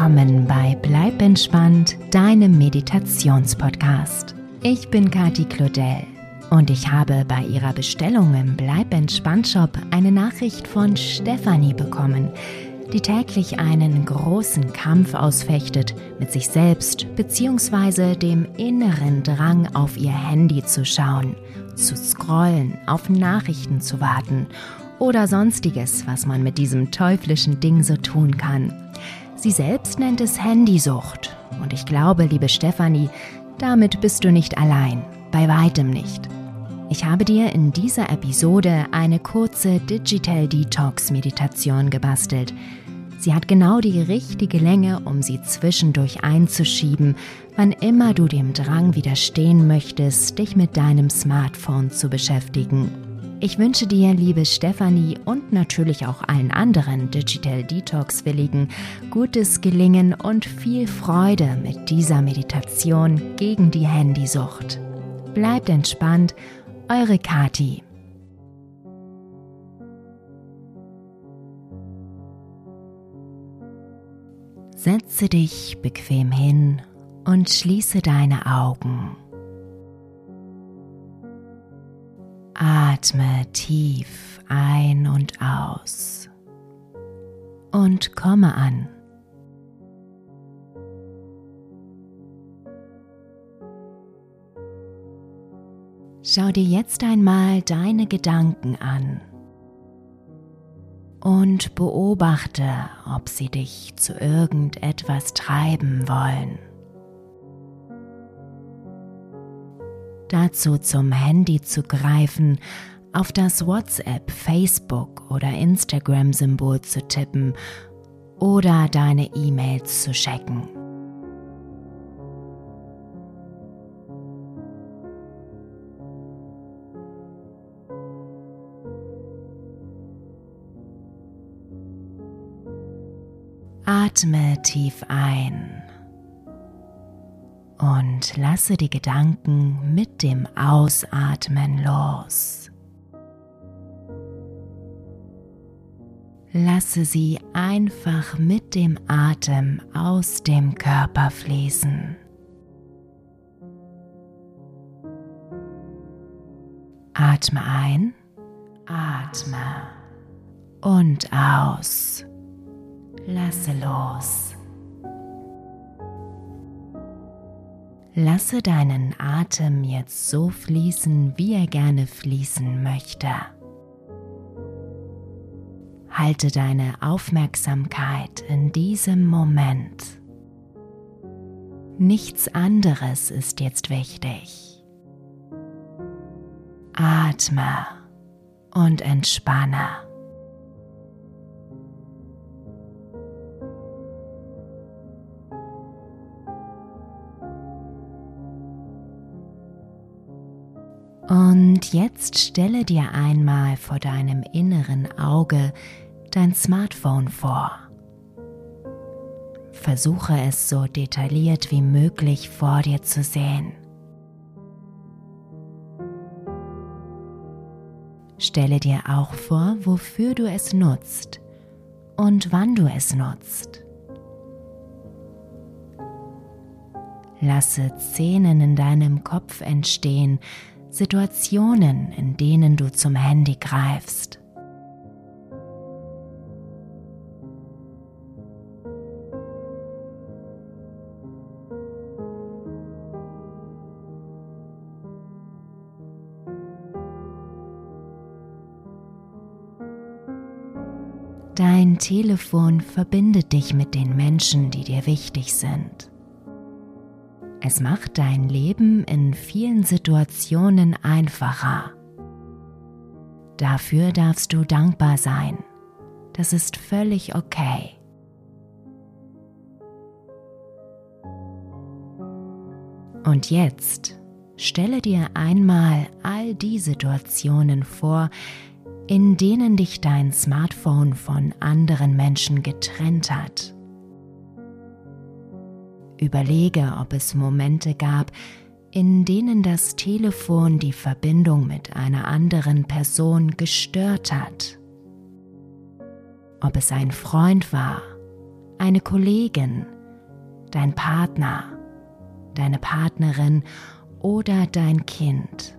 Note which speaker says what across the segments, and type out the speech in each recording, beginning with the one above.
Speaker 1: willkommen bei Bleib entspannt, deinem Meditationspodcast. Ich bin Kati Claudel und ich habe bei ihrer Bestellung im Bleib entspannt Shop eine Nachricht von Stefanie bekommen, die täglich einen großen Kampf ausfechtet mit sich selbst bzw. dem inneren Drang auf ihr Handy zu schauen, zu scrollen, auf Nachrichten zu warten oder sonstiges, was man mit diesem teuflischen Ding so tun kann. Sie selbst nennt es Handysucht und ich glaube, liebe Stefanie, damit bist du nicht allein, bei weitem nicht. Ich habe dir in dieser Episode eine kurze Digital Detox Meditation gebastelt, Sie hat genau die richtige Länge, um sie zwischendurch einzuschieben, wann immer du dem Drang widerstehen möchtest, dich mit deinem Smartphone zu beschäftigen. Ich wünsche dir, liebe Stefanie und natürlich auch allen anderen Digital Detox-Willigen, gutes Gelingen und viel Freude mit dieser Meditation gegen die Handysucht. Bleibt entspannt, eure Kati. Setze dich bequem hin und schließe deine Augen. Atme tief ein und aus und komme an. Schau dir jetzt einmal deine Gedanken an und beobachte, ob sie dich zu irgendetwas treiben wollen. Dazu zum Handy zu greifen, auf das WhatsApp, Facebook oder Instagram-Symbol zu tippen oder deine E-Mails zu checken. Atme tief ein und lasse die Gedanken mit dem Ausatmen los. Lasse sie einfach mit dem Atem aus dem Körper fließen. Atme ein, atme und aus. Lasse los. Lasse deinen Atem jetzt so fließen, wie er gerne fließen möchte. Halte deine Aufmerksamkeit in diesem Moment. Nichts anderes ist jetzt wichtig. Atme und entspanne. Und jetzt stelle dir einmal vor deinem inneren Auge dein Smartphone vor. Versuche es so detailliert wie möglich vor dir zu sehen. Stelle dir auch vor, wofür du es nutzt und wann du es nutzt. Lasse Szenen in deinem Kopf entstehen, Situationen, in denen du zum Handy greifst. Dein Telefon verbindet dich mit den Menschen, die dir wichtig sind. Es macht dein Leben in vielen Situationen einfacher. Dafür darfst du dankbar sein. Das ist völlig okay. Und jetzt stelle dir einmal all die Situationen vor, in denen dich dein Smartphone von anderen Menschen getrennt hat. Überlege, ob es Momente gab, in denen das Telefon die Verbindung mit einer anderen Person gestört hat. Ob es ein Freund war, eine Kollegin, dein Partner, deine Partnerin oder dein Kind.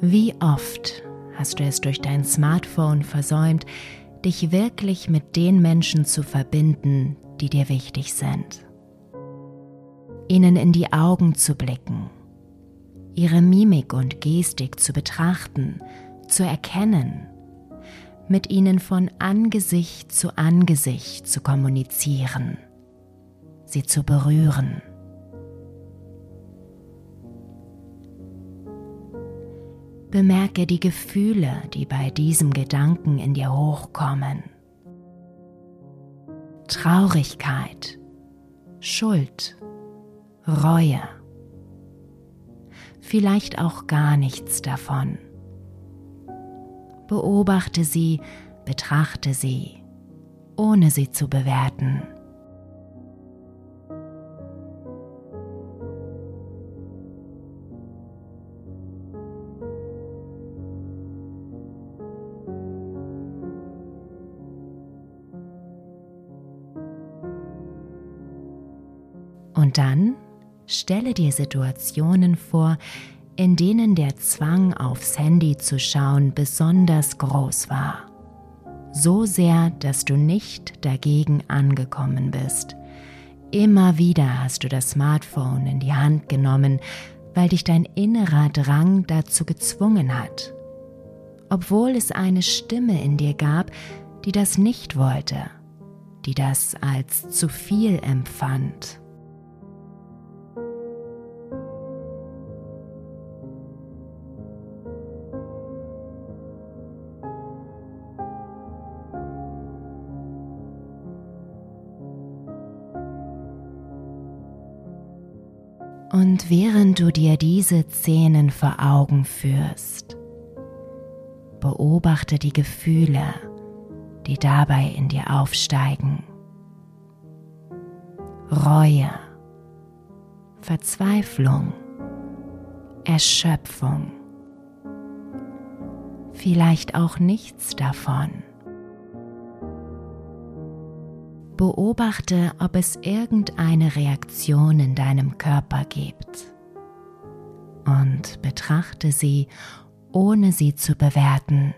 Speaker 1: Wie oft hast du es durch dein Smartphone versäumt, dich wirklich mit den Menschen zu verbinden, die dir wichtig sind. Ihnen in die Augen zu blicken, ihre Mimik und Gestik zu betrachten, zu erkennen, mit ihnen von Angesicht zu Angesicht zu kommunizieren, sie zu berühren. Bemerke die Gefühle, die bei diesem Gedanken in dir hochkommen. Traurigkeit, Schuld, Reue. Vielleicht auch gar nichts davon. Beobachte sie, betrachte sie, ohne sie zu bewerten. Und dann stelle dir Situationen vor, in denen der Zwang aufs Handy zu schauen besonders groß war. So sehr, dass du nicht dagegen angekommen bist. Immer wieder hast du das Smartphone in die Hand genommen, weil dich dein innerer Drang dazu gezwungen hat. Obwohl es eine Stimme in dir gab, die das nicht wollte, die das als zu viel empfand. Und während du dir diese Szenen vor Augen führst, beobachte die Gefühle, die dabei in dir aufsteigen. Reue, Verzweiflung, Erschöpfung, vielleicht auch nichts davon. Beobachte, ob es irgendeine Reaktion in deinem Körper gibt und betrachte sie, ohne sie zu bewerten.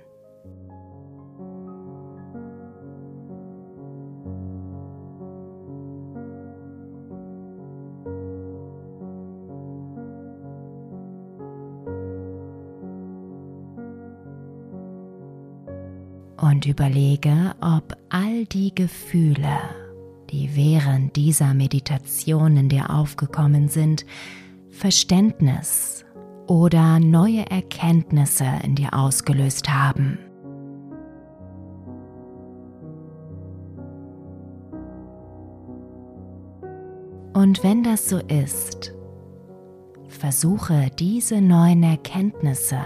Speaker 1: Und überlege, ob all die Gefühle, die während dieser Meditation in dir aufgekommen sind, Verständnis oder neue Erkenntnisse in dir ausgelöst haben. Und wenn das so ist, versuche diese neuen Erkenntnisse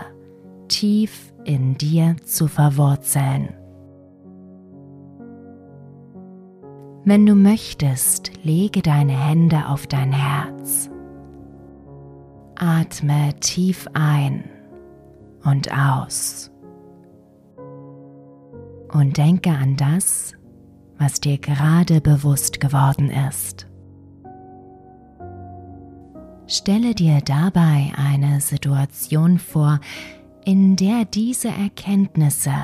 Speaker 1: tief in dir zu verwurzeln. Wenn du möchtest, lege deine Hände auf dein Herz. Atme tief ein und aus. Und denke an das, was dir gerade bewusst geworden ist. Stelle dir dabei eine Situation vor, in der diese Erkenntnisse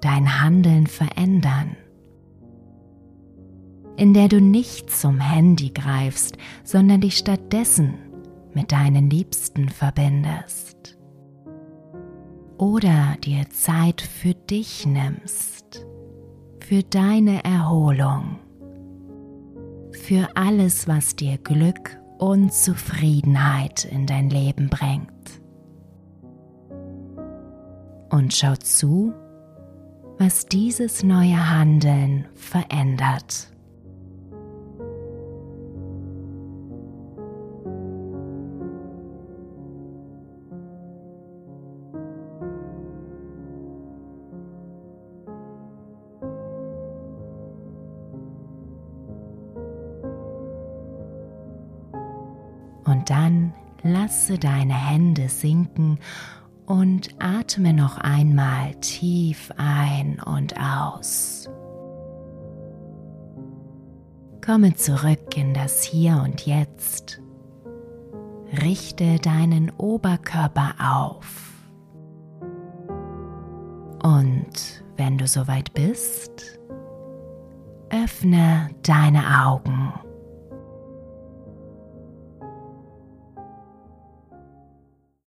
Speaker 1: dein Handeln verändern, in der du nicht zum Handy greifst, sondern dich stattdessen mit deinen Liebsten verbindest. Oder dir Zeit für dich nimmst, für deine Erholung, für alles, was dir Glück und Zufriedenheit in dein Leben bringt und schau zu, was dieses neue Handeln verändert. Und dann lasse deine Hände sinken und atme noch einmal tief ein und aus. Komme zurück in das Hier und Jetzt. Richte deinen Oberkörper auf. Und wenn du soweit bist, öffne deine Augen.